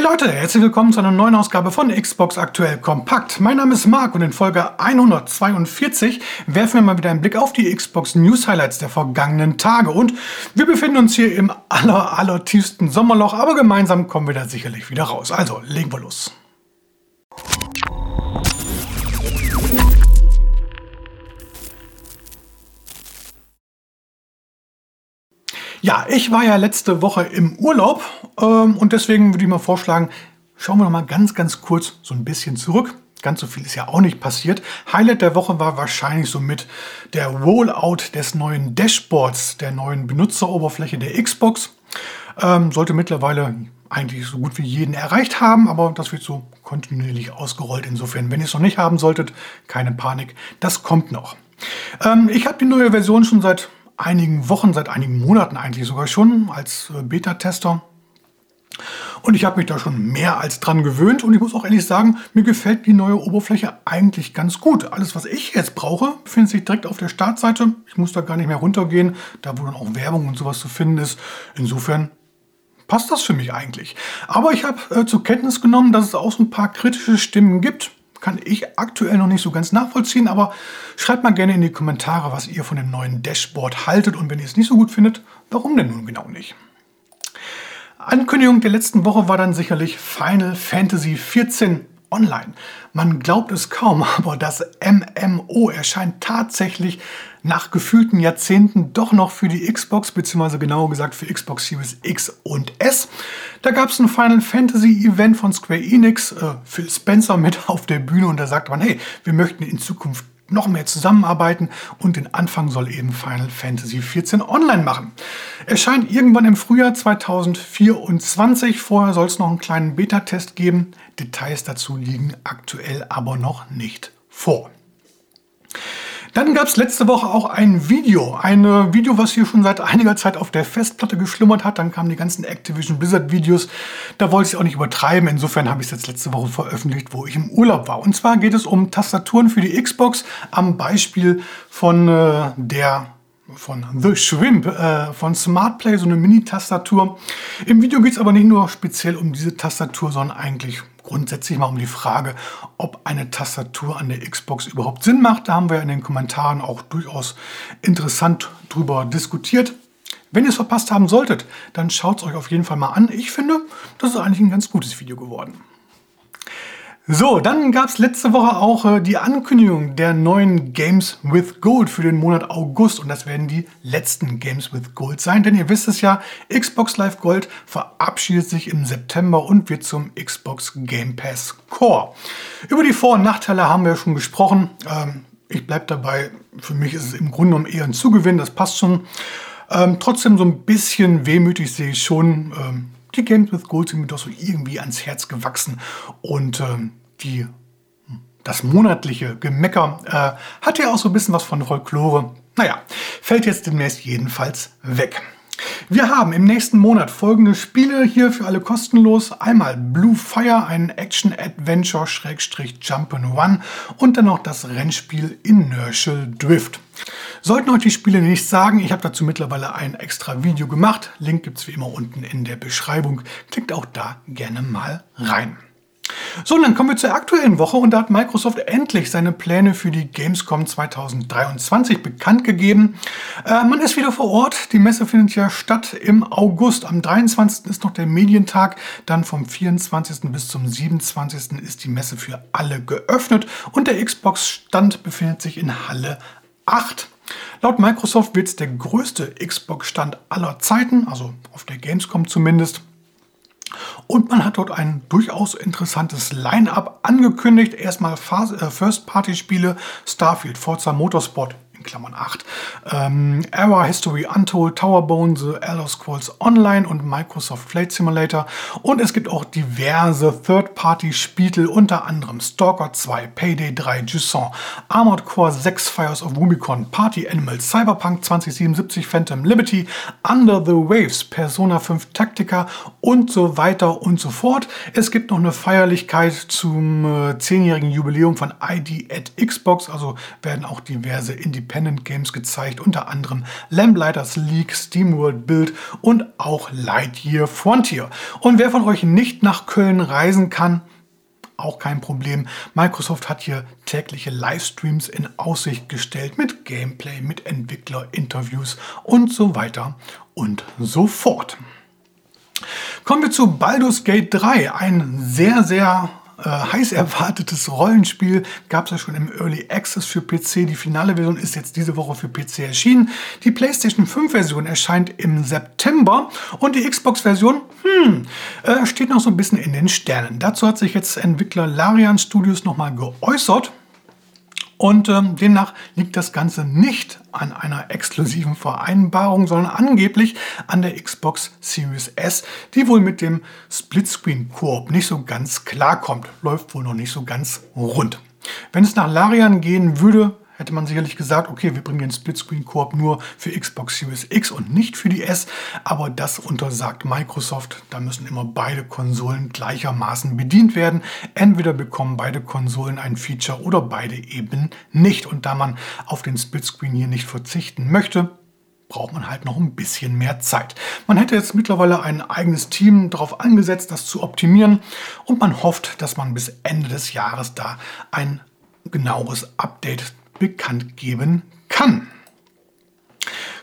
Hey Leute, herzlich willkommen zu einer neuen Ausgabe von Xbox Aktuell Kompakt. Mein Name ist Marc und in Folge 142 werfen wir mal wieder einen Blick auf die Xbox News Highlights der vergangenen Tage. Und wir befinden uns hier im aller, aller tiefsten Sommerloch, aber gemeinsam kommen wir da sicherlich wieder raus. Also, legen wir los. Ja, ich war ja letzte Woche im Urlaub ähm, und deswegen würde ich mal vorschlagen, schauen wir noch mal ganz, ganz kurz so ein bisschen zurück. Ganz so viel ist ja auch nicht passiert. Highlight der Woche war wahrscheinlich somit der Rollout des neuen Dashboards, der neuen Benutzeroberfläche der Xbox. Ähm, sollte mittlerweile eigentlich so gut wie jeden erreicht haben, aber das wird so kontinuierlich ausgerollt. Insofern, wenn ihr es noch nicht haben solltet, keine Panik, das kommt noch. Ähm, ich habe die neue Version schon seit einigen Wochen, seit einigen Monaten eigentlich sogar schon als äh, Beta-Tester. Und ich habe mich da schon mehr als dran gewöhnt und ich muss auch ehrlich sagen, mir gefällt die neue Oberfläche eigentlich ganz gut. Alles, was ich jetzt brauche, findet sich direkt auf der Startseite. Ich muss da gar nicht mehr runtergehen, da wo dann auch Werbung und sowas zu finden ist. Insofern passt das für mich eigentlich. Aber ich habe äh, zur Kenntnis genommen, dass es auch so ein paar kritische Stimmen gibt kann ich aktuell noch nicht so ganz nachvollziehen, aber schreibt mal gerne in die Kommentare, was ihr von dem neuen Dashboard haltet und wenn ihr es nicht so gut findet, warum denn nun genau nicht? Ankündigung der letzten Woche war dann sicherlich Final Fantasy XIV online. Man glaubt es kaum, aber das MMO erscheint tatsächlich nach gefühlten Jahrzehnten doch noch für die Xbox, beziehungsweise genauer gesagt für Xbox Series X und S. Da gab es ein Final Fantasy Event von Square Enix, äh, Phil Spencer mit auf der Bühne und da sagte man, hey, wir möchten in Zukunft noch mehr zusammenarbeiten und den Anfang soll eben Final Fantasy XIV online machen. Erscheint irgendwann im Frühjahr 2024. Vorher soll es noch einen kleinen Beta-Test geben. Details dazu liegen aktuell aber noch nicht vor. Dann gab es letzte Woche auch ein Video. Ein äh, Video, was hier schon seit einiger Zeit auf der Festplatte geschlummert hat. Dann kamen die ganzen Activision Blizzard Videos. Da wollte ich auch nicht übertreiben. Insofern habe ich es jetzt letzte Woche veröffentlicht, wo ich im Urlaub war. Und zwar geht es um Tastaturen für die Xbox am Beispiel von äh, der von The Shrimp äh, von SmartPlay, so eine Mini-Tastatur. Im Video geht es aber nicht nur speziell um diese Tastatur, sondern eigentlich grundsätzlich mal um die Frage, ob eine Tastatur an der Xbox überhaupt Sinn macht. Da haben wir in den Kommentaren auch durchaus interessant drüber diskutiert. Wenn ihr es verpasst haben solltet, dann schaut es euch auf jeden Fall mal an. Ich finde, das ist eigentlich ein ganz gutes Video geworden. So, dann gab es letzte Woche auch äh, die Ankündigung der neuen Games with Gold für den Monat August. Und das werden die letzten Games with Gold sein. Denn ihr wisst es ja, Xbox Live Gold verabschiedet sich im September und wird zum Xbox Game Pass Core. Über die Vor- und Nachteile haben wir schon gesprochen. Ähm, ich bleibe dabei, für mich ist es im Grunde genommen eher ein Zugewinn, das passt schon. Ähm, trotzdem so ein bisschen wehmütig sehe ich schon. Ähm, die Games with Gold sind mir doch so irgendwie ans Herz gewachsen. Und ähm, die, das monatliche Gemecker äh, hat ja auch so ein bisschen was von Folklore. Naja, fällt jetzt demnächst jedenfalls weg. Wir haben im nächsten Monat folgende Spiele hier für alle kostenlos. Einmal Blue Fire, ein Action-Adventure-Jump'n'Run und dann noch das Rennspiel Inertial Drift. Sollten euch die Spiele nicht sagen, ich habe dazu mittlerweile ein extra Video gemacht. Link gibt es wie immer unten in der Beschreibung. Klickt auch da gerne mal rein. So, und dann kommen wir zur aktuellen Woche und da hat Microsoft endlich seine Pläne für die Gamescom 2023 bekannt gegeben. Äh, man ist wieder vor Ort. Die Messe findet ja statt im August. Am 23. ist noch der Medientag. Dann vom 24. bis zum 27. ist die Messe für alle geöffnet und der Xbox-Stand befindet sich in Halle 8. Laut Microsoft wird es der größte Xbox-Stand aller Zeiten, also auf der Gamescom zumindest. Und man hat dort ein durchaus interessantes Line-up angekündigt. Erstmal äh, First-Party-Spiele, Starfield, Forza Motorsport, Klammern 8. Ähm, Era History Untold, Towerbone, The Elder Scrolls Online und Microsoft Flight Simulator. Und es gibt auch diverse Third-Party-Spiele, unter anderem Stalker 2, Payday 3, Jusant, Armored Core 6, Fires of Rubicon, Party Animals, Cyberpunk 2077, Phantom Liberty, Under the Waves, Persona 5 Tactica und so weiter und so fort. Es gibt noch eine Feierlichkeit zum äh, 10-jährigen Jubiläum von ID at Xbox, also werden auch diverse Indie Independent Games gezeigt, unter anderem Lamplighters League, SteamWorld Build und auch Lightyear Frontier. Und wer von euch nicht nach Köln reisen kann, auch kein Problem. Microsoft hat hier tägliche Livestreams in Aussicht gestellt mit Gameplay, mit Entwicklerinterviews und so weiter und so fort. Kommen wir zu Baldur's Gate 3, ein sehr, sehr äh, heiß erwartetes Rollenspiel. Gab es ja schon im Early Access für PC. Die finale Version ist jetzt diese Woche für PC erschienen. Die PlayStation 5 Version erscheint im September und die Xbox Version, hm, äh, steht noch so ein bisschen in den Sternen. Dazu hat sich jetzt Entwickler Larian Studios nochmal geäußert. Und ähm, demnach liegt das Ganze nicht an einer exklusiven Vereinbarung, sondern angeblich an der Xbox Series S, die wohl mit dem Splitscreen-Koop nicht so ganz klarkommt. Läuft wohl noch nicht so ganz rund. Wenn es nach Larian gehen würde, hätte man sicherlich gesagt, okay, wir bringen den Splitscreen-Koop nur für Xbox Series X und nicht für die S, aber das untersagt Microsoft. Da müssen immer beide Konsolen gleichermaßen bedient werden. Entweder bekommen beide Konsolen ein Feature oder beide eben nicht. Und da man auf den Splitscreen hier nicht verzichten möchte, braucht man halt noch ein bisschen mehr Zeit. Man hätte jetzt mittlerweile ein eigenes Team darauf angesetzt, das zu optimieren und man hofft, dass man bis Ende des Jahres da ein genaueres Update bekannt geben kann.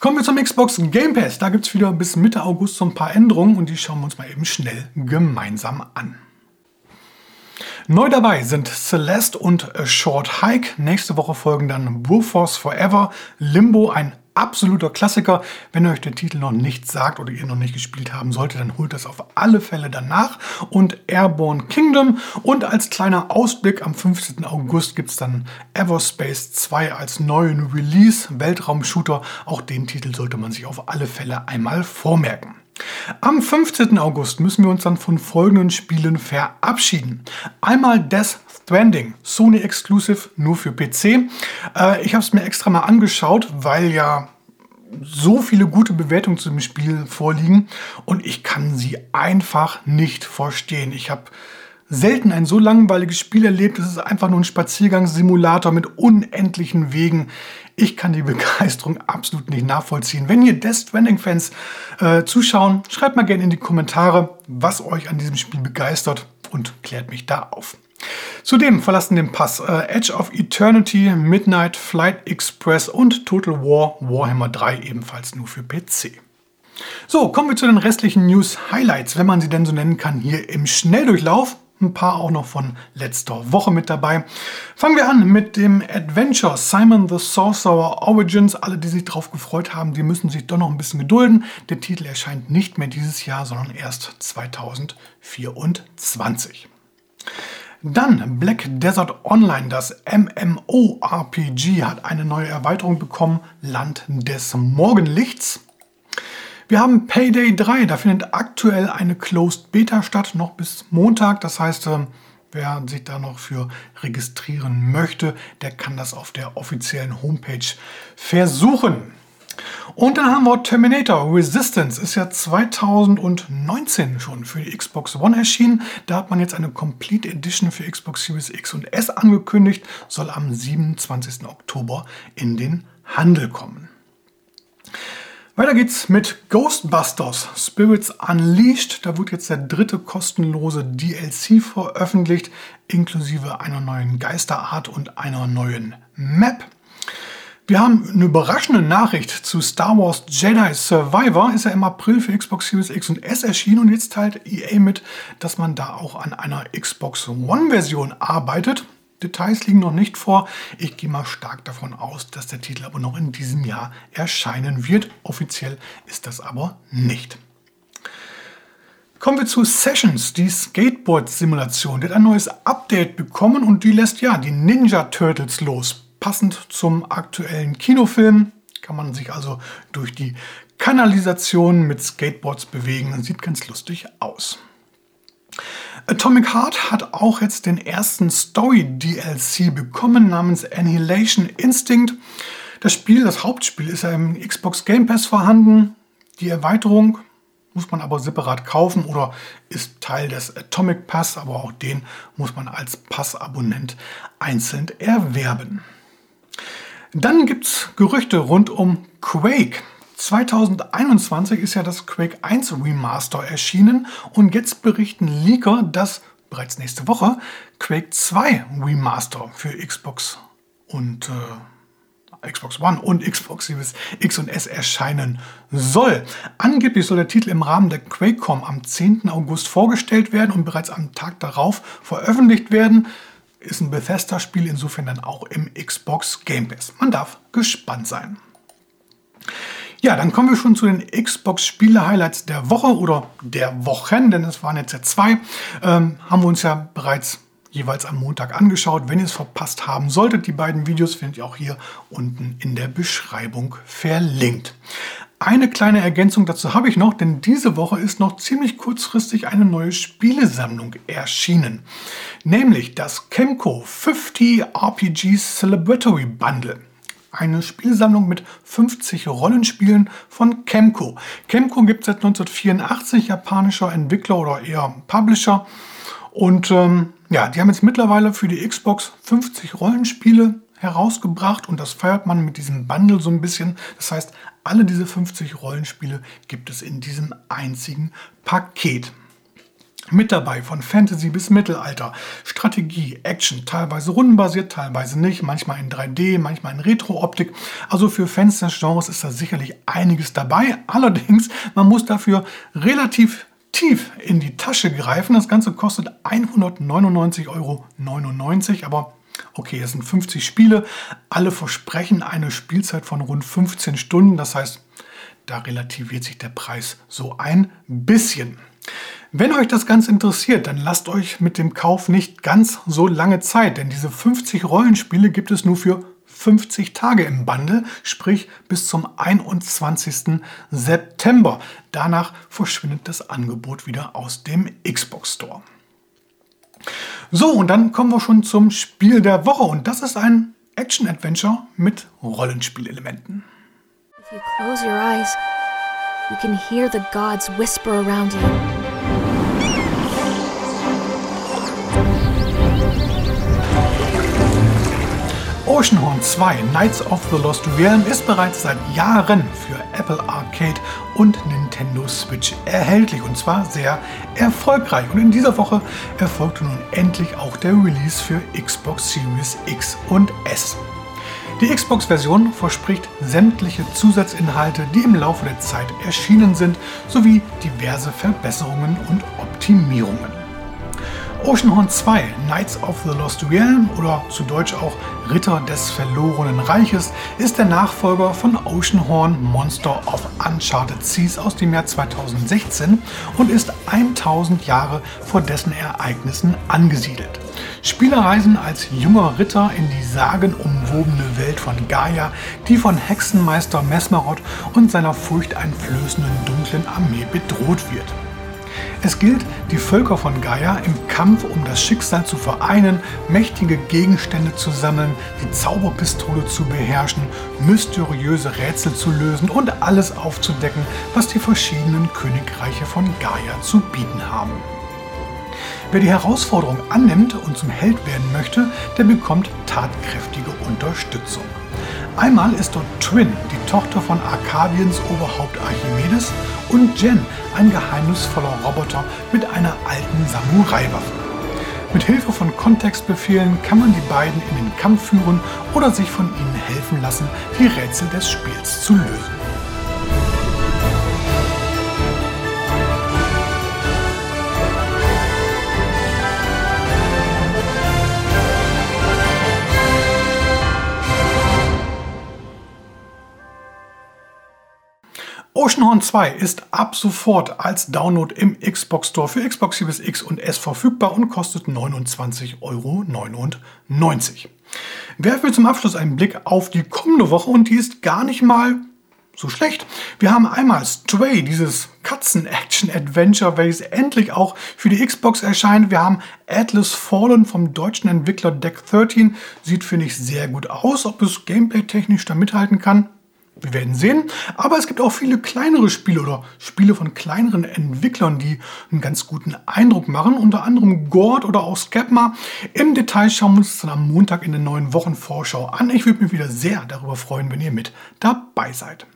Kommen wir zum Xbox Game Pass. Da gibt es wieder bis Mitte August so ein paar Änderungen und die schauen wir uns mal eben schnell gemeinsam an. Neu dabei sind Celeste und A Short Hike. Nächste Woche folgen dann Warforce Forever, Limbo, ein absoluter Klassiker. Wenn euch der Titel noch nicht sagt oder ihr noch nicht gespielt haben solltet, dann holt das auf alle Fälle danach. Und Airborne Kingdom. Und als kleiner Ausblick am 15. August gibt es dann Everspace 2 als neuen Release, Weltraumshooter. Auch den Titel sollte man sich auf alle Fälle einmal vormerken. Am 15. August müssen wir uns dann von folgenden Spielen verabschieden. Einmal Death Stranding, Sony Exclusive, nur für PC. Äh, ich habe es mir extra mal angeschaut, weil ja so viele gute Bewertungen zu dem Spiel vorliegen und ich kann sie einfach nicht verstehen. Ich habe selten ein so langweiliges Spiel erlebt. Es ist einfach nur ein Spaziergangssimulator mit unendlichen Wegen. Ich kann die Begeisterung absolut nicht nachvollziehen. Wenn ihr Death Stranding-Fans äh, zuschauen, schreibt mal gerne in die Kommentare, was euch an diesem Spiel begeistert und klärt mich da auf. Zudem verlassen den Pass äh, Edge of Eternity, Midnight, Flight Express und Total War Warhammer 3 ebenfalls nur für PC. So, kommen wir zu den restlichen News-Highlights, wenn man sie denn so nennen kann, hier im Schnelldurchlauf. Ein paar auch noch von letzter Woche mit dabei. Fangen wir an mit dem Adventure Simon the Sorcerer Origins. Alle, die sich darauf gefreut haben, die müssen sich doch noch ein bisschen gedulden. Der Titel erscheint nicht mehr dieses Jahr, sondern erst 2024. Dann Black Desert Online, das MMORPG, hat eine neue Erweiterung bekommen, Land des Morgenlichts. Wir haben Payday 3, da findet aktuell eine Closed Beta statt, noch bis Montag. Das heißt, äh, wer sich da noch für registrieren möchte, der kann das auf der offiziellen Homepage versuchen. Und dann haben wir Terminator Resistance, ist ja 2019 schon für die Xbox One erschienen. Da hat man jetzt eine Complete Edition für Xbox Series X und S angekündigt, soll am 27. Oktober in den Handel kommen. Weiter geht's mit Ghostbusters Spirits Unleashed. Da wird jetzt der dritte kostenlose DLC veröffentlicht, inklusive einer neuen Geisterart und einer neuen Map. Wir haben eine überraschende Nachricht zu Star Wars Jedi Survivor. Ist ja im April für Xbox Series X und S erschienen und jetzt teilt EA mit, dass man da auch an einer Xbox One-Version arbeitet. Details liegen noch nicht vor. Ich gehe mal stark davon aus, dass der Titel aber noch in diesem Jahr erscheinen wird. Offiziell ist das aber nicht. Kommen wir zu Sessions, die Skateboard-Simulation. Die hat ein neues Update bekommen und die lässt ja die Ninja Turtles los passend zum aktuellen Kinofilm. Kann man sich also durch die Kanalisation mit Skateboards bewegen. Sieht ganz lustig aus. Atomic Heart hat auch jetzt den ersten Story-DLC bekommen namens Annihilation Instinct. Das Spiel, das Hauptspiel, ist ja im Xbox Game Pass vorhanden. Die Erweiterung muss man aber separat kaufen oder ist Teil des Atomic Pass, aber auch den muss man als Passabonnent einzeln erwerben. Dann gibt es Gerüchte rund um Quake. 2021 ist ja das Quake 1 Remaster erschienen und jetzt berichten Leaker, dass bereits nächste Woche Quake 2 Remaster für Xbox und äh, Xbox One und Xbox Series X und S erscheinen soll. Angeblich soll der Titel im Rahmen der QuakeCom am 10. August vorgestellt werden und bereits am Tag darauf veröffentlicht werden. Ist ein Bethesda-Spiel, insofern dann auch im Xbox Game Pass. Man darf gespannt sein. Ja, dann kommen wir schon zu den Xbox-Spiele-Highlights der Woche oder der Wochen, denn es waren jetzt ja zwei. Ähm, haben wir uns ja bereits jeweils am Montag angeschaut. Wenn ihr es verpasst haben solltet, die beiden Videos findet ihr auch hier unten in der Beschreibung verlinkt. Eine kleine Ergänzung dazu habe ich noch, denn diese Woche ist noch ziemlich kurzfristig eine neue Spielesammlung erschienen. Nämlich das Chemco 50 RPG Celebratory Bundle eine Spielsammlung mit 50 Rollenspielen von Chemco. Chemco gibt es seit 1984, japanischer Entwickler oder eher Publisher. Und ähm, ja, die haben jetzt mittlerweile für die Xbox 50 Rollenspiele herausgebracht und das feiert man mit diesem Bundle so ein bisschen. Das heißt, alle diese 50 Rollenspiele gibt es in diesem einzigen Paket mit dabei, von Fantasy bis Mittelalter, Strategie, Action, teilweise rundenbasiert, teilweise nicht, manchmal in 3D, manchmal in Retro-Optik. Also für Fans des Genres ist da sicherlich einiges dabei. Allerdings, man muss dafür relativ tief in die Tasche greifen. Das Ganze kostet 199,99 Euro. Aber okay, es sind 50 Spiele. Alle versprechen eine Spielzeit von rund 15 Stunden. Das heißt, da relativiert sich der Preis so ein bisschen. Wenn euch das Ganze interessiert, dann lasst euch mit dem Kauf nicht ganz so lange Zeit, denn diese 50 Rollenspiele gibt es nur für 50 Tage im Bundle, sprich bis zum 21. September. Danach verschwindet das Angebot wieder aus dem Xbox Store. So, und dann kommen wir schon zum Spiel der Woche und das ist ein Action-Adventure mit Rollenspielelementen. If you close your eyes, you can hear the gods whisper around you. Oceanhorn 2 Knights of the Lost Realm ist bereits seit Jahren für Apple Arcade und Nintendo Switch erhältlich und zwar sehr erfolgreich. Und in dieser Woche erfolgte nun endlich auch der Release für Xbox Series X und S. Die Xbox-Version verspricht sämtliche Zusatzinhalte, die im Laufe der Zeit erschienen sind, sowie diverse Verbesserungen und Optimierungen. Oceanhorn 2, Knights of the Lost Realm oder zu Deutsch auch Ritter des verlorenen Reiches, ist der Nachfolger von Oceanhorn Monster of Uncharted Seas aus dem Jahr 2016 und ist 1000 Jahre vor dessen Ereignissen angesiedelt. Spieler reisen als junger Ritter in die sagenumwobene Welt von Gaia, die von Hexenmeister Mesmerod und seiner furchteinflößenden dunklen Armee bedroht wird. Es gilt, die Völker von Gaia im Kampf um das Schicksal zu vereinen, mächtige Gegenstände zu sammeln, die Zauberpistole zu beherrschen, mysteriöse Rätsel zu lösen und alles aufzudecken, was die verschiedenen Königreiche von Gaia zu bieten haben. Wer die Herausforderung annimmt und zum Held werden möchte, der bekommt tatkräftige Unterstützung. Einmal ist dort Twin, die Tochter von Arkabiens Oberhaupt Archimedes, und Jen, ein geheimnisvoller Roboter mit einer alten Samurai-Waffe. Mit Hilfe von Kontextbefehlen kann man die beiden in den Kampf führen oder sich von ihnen helfen lassen, die Rätsel des Spiels zu lösen. Oceanhorn 2 ist ab sofort als Download im Xbox Store für Xbox Series X und S verfügbar und kostet 29,99 Euro. Werfen wir zum Abschluss einen Blick auf die kommende Woche und die ist gar nicht mal so schlecht. Wir haben einmal Stray, dieses Katzen-Action-Adventure, welches endlich auch für die Xbox erscheint. Wir haben Atlas Fallen vom deutschen Entwickler Deck 13. Sieht, finde ich, sehr gut aus. Ob es gameplay-technisch da mithalten kann, Wir werden sehen. Aber es gibt auch viele kleinere Spiele oder Spiele von kleineren Entwicklern, die einen ganz guten Eindruck machen. Unter anderem Gord oder auch Scapma. Im Detail schauen wir uns dann am Montag in der neuen Wochenvorschau an. Ich würde mich wieder sehr darüber freuen, wenn ihr mit dabei seid.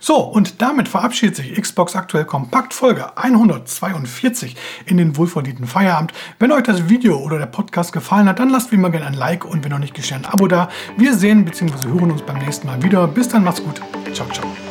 So, und damit verabschiedet sich Xbox Aktuell Kompakt Folge 142 in den wohlverdienten Feierabend. Wenn euch das Video oder der Podcast gefallen hat, dann lasst wie immer gerne ein Like und wenn noch nicht geschehen, ein Abo da. Wir sehen bzw. hören uns beim nächsten Mal wieder. Bis dann, macht's gut. Ciao, ciao.